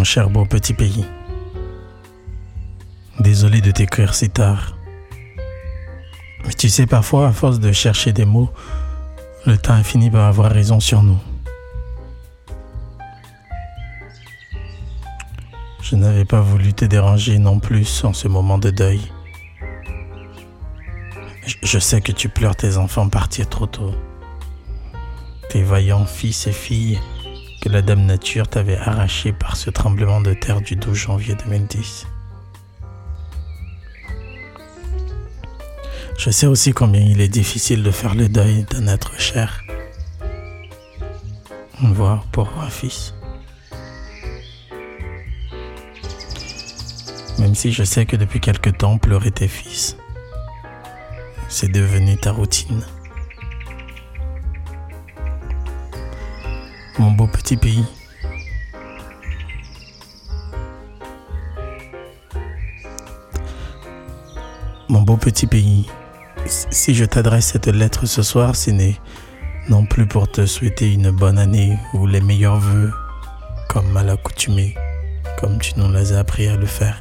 Mon cher beau petit pays, désolé de t'écrire si tard. Mais tu sais, parfois, à force de chercher des mots, le temps a fini par avoir raison sur nous. Je n'avais pas voulu te déranger non plus en ce moment de deuil. Je sais que tu pleures tes enfants partir trop tôt. Tes vaillants fils et filles que la Dame Nature t'avait arrachés par ce tremblement de terre du 12 janvier 2010. Je sais aussi combien il est difficile de faire le deuil d'un être cher, voire pour un fils. Même si je sais que depuis quelque temps, pleurer tes fils, c'est devenu ta routine. Mon beau petit pays. Mon beau petit pays, si je t'adresse cette lettre ce soir, ce n'est non plus pour te souhaiter une bonne année ou les meilleurs voeux, comme à l'accoutumée, comme tu nous l'as appris à le faire.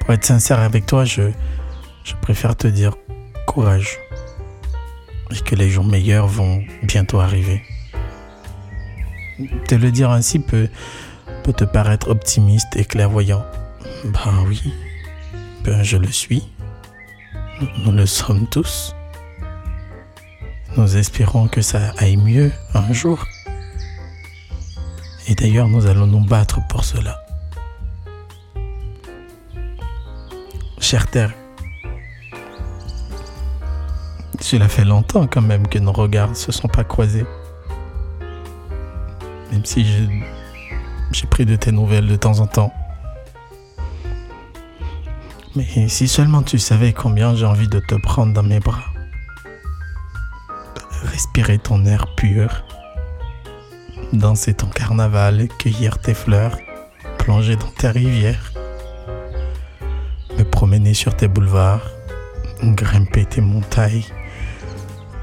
Pour être sincère avec toi, je, je préfère te dire courage et que les jours meilleurs vont bientôt arriver. Te le dire ainsi peut, te paraître optimiste et clairvoyant. Ben oui, ben je le suis. Nous le sommes tous. Nous espérons que ça aille mieux un jour. Et d'ailleurs, nous allons nous battre pour cela. Chère Terre, cela fait longtemps quand même que nos regards ne se sont pas croisés. Même si j'ai pris de tes nouvelles de temps en temps. Mais si seulement tu savais combien j'ai envie de te prendre dans mes bras, respirer ton air pur, danser ton carnaval, cueillir tes fleurs, plonger dans tes rivières, me promener sur tes boulevards, grimper tes montagnes,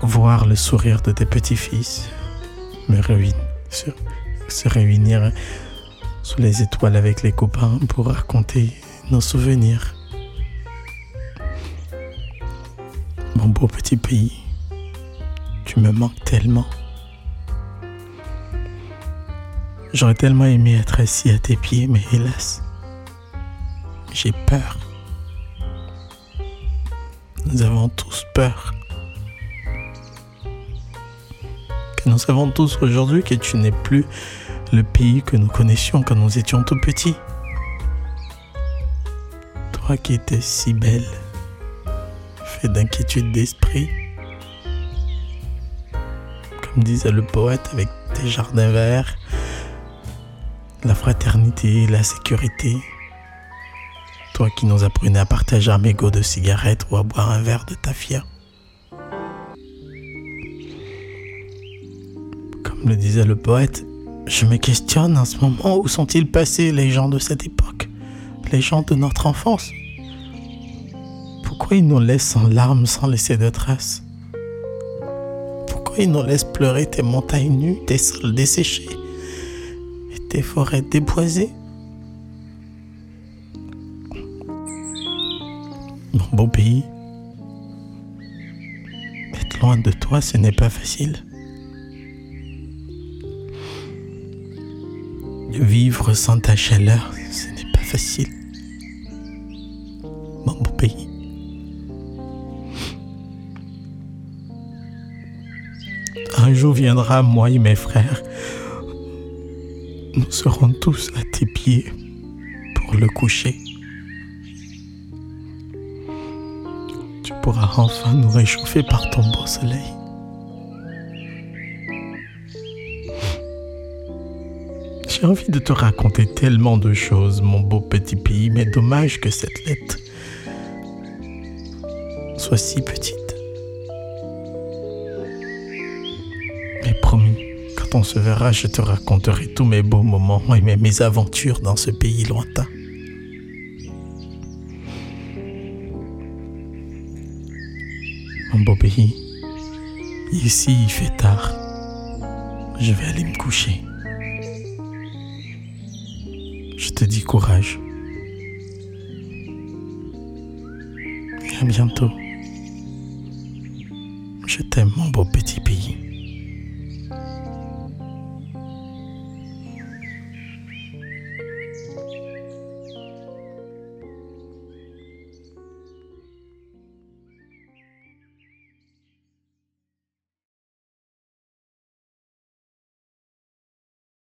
voir le sourire de tes petits-fils, me réunir, se réunir sous les étoiles avec les copains pour raconter nos souvenirs. Mon beau petit pays, tu me manques tellement. J'aurais tellement aimé être assis à tes pieds, mais hélas, j'ai peur. Nous avons tous peur. Nous savons tous aujourd'hui que tu n'es plus le pays que nous connaissions quand nous étions tout petits. Toi qui étais si belle d'inquiétude d'esprit. Comme disait le poète avec tes jardins verts, la fraternité, la sécurité. Toi qui nous apprenais à partager un mégot de cigarette ou à boire un verre de tafia. Le disait le poète, je me questionne en ce moment où sont-ils passés les gens de cette époque, les gens de notre enfance? Pourquoi il nous laisse en larmes sans laisser de traces? Pourquoi il nous laisse pleurer tes montagnes nues, tes sols desséchés et tes forêts déboisées? Mon beau pays, être loin de toi, ce n'est pas facile. Vivre sans ta chaleur, ce n'est pas facile. Mon beau pays. Un jour viendra, moi et mes frères, nous serons tous à tes pieds pour le coucher. Tu pourras enfin nous réchauffer par ton beau soleil. J'ai envie de te raconter tellement de choses, mon beau petit pays, mais dommage que cette lettre soit si petite. Mais promis, quand on se verra, je te raconterai tous mes beaux moments et mes mésaventures dans ce pays lointain. Mon beau pays, ici il fait tard. Je vais aller me coucher. Je te dis courage. Et à bientôt. Je t'aime mon beau petit pays.